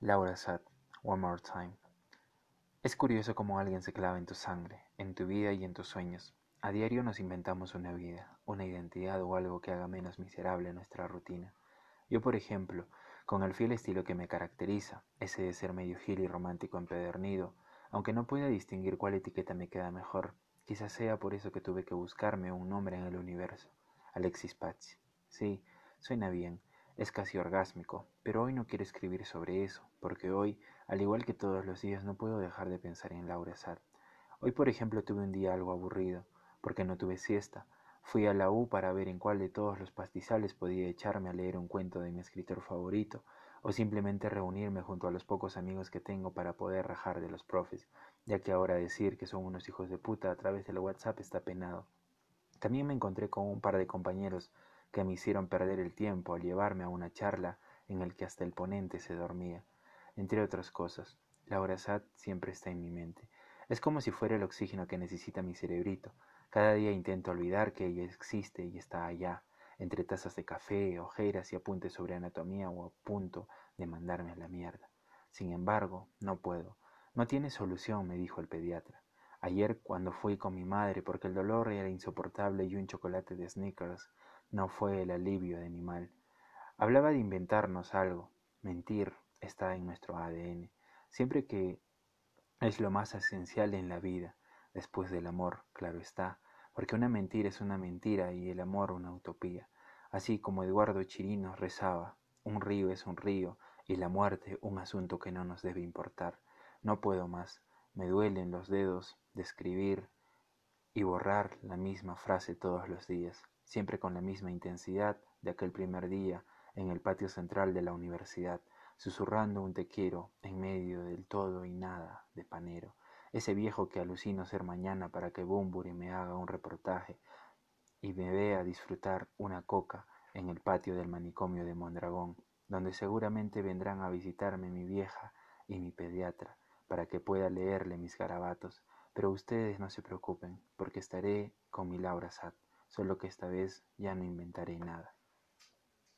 Laura Sad, One More Time. Es curioso cómo alguien se clava en tu sangre, en tu vida y en tus sueños. A diario nos inventamos una vida, una identidad o algo que haga menos miserable nuestra rutina. Yo, por ejemplo, con el fiel estilo que me caracteriza, ese de ser medio gil y romántico empedernido, aunque no pueda distinguir cuál etiqueta me queda mejor, quizás sea por eso que tuve que buscarme un nombre en el universo. Alexis Pazzi. Sí, suena bien, es casi orgásmico, pero hoy no quiero escribir sobre eso, porque hoy, al igual que todos los días, no puedo dejar de pensar en Laura Sad. Hoy, por ejemplo, tuve un día algo aburrido, porque no tuve siesta. Fui a la U para ver en cuál de todos los pastizales podía echarme a leer un cuento de mi escritor favorito, o simplemente reunirme junto a los pocos amigos que tengo para poder rajar de los profes, ya que ahora decir que son unos hijos de puta a través del WhatsApp está penado. También me encontré con un par de compañeros que me hicieron perder el tiempo al llevarme a una charla en el que hasta el ponente se dormía. Entre otras cosas, Laura Sad siempre está en mi mente. Es como si fuera el oxígeno que necesita mi cerebrito. Cada día intento olvidar que ella existe y está allá, entre tazas de café, ojeras y apuntes sobre anatomía o a punto de mandarme a la mierda. Sin embargo, no puedo. No tiene solución, me dijo el pediatra. Ayer, cuando fui con mi madre porque el dolor era insoportable y un chocolate de Snickers no fue el alivio de mi mal. Hablaba de inventarnos algo. Mentir está en nuestro ADN. Siempre que es lo más esencial en la vida, después del amor, claro está, porque una mentira es una mentira y el amor una utopía. Así como Eduardo Chirino rezaba, un río es un río y la muerte un asunto que no nos debe importar. No puedo más, me duelen los dedos de escribir y borrar la misma frase todos los días siempre con la misma intensidad de aquel primer día en el patio central de la universidad, susurrando un te quiero en medio del todo y nada de panero, ese viejo que alucino ser mañana para que Bumburi me haga un reportaje y me vea disfrutar una coca en el patio del manicomio de Mondragón, donde seguramente vendrán a visitarme mi vieja y mi pediatra para que pueda leerle mis garabatos, pero ustedes no se preocupen, porque estaré con mi Laura Sat solo que esta vez ya no inventaré nada.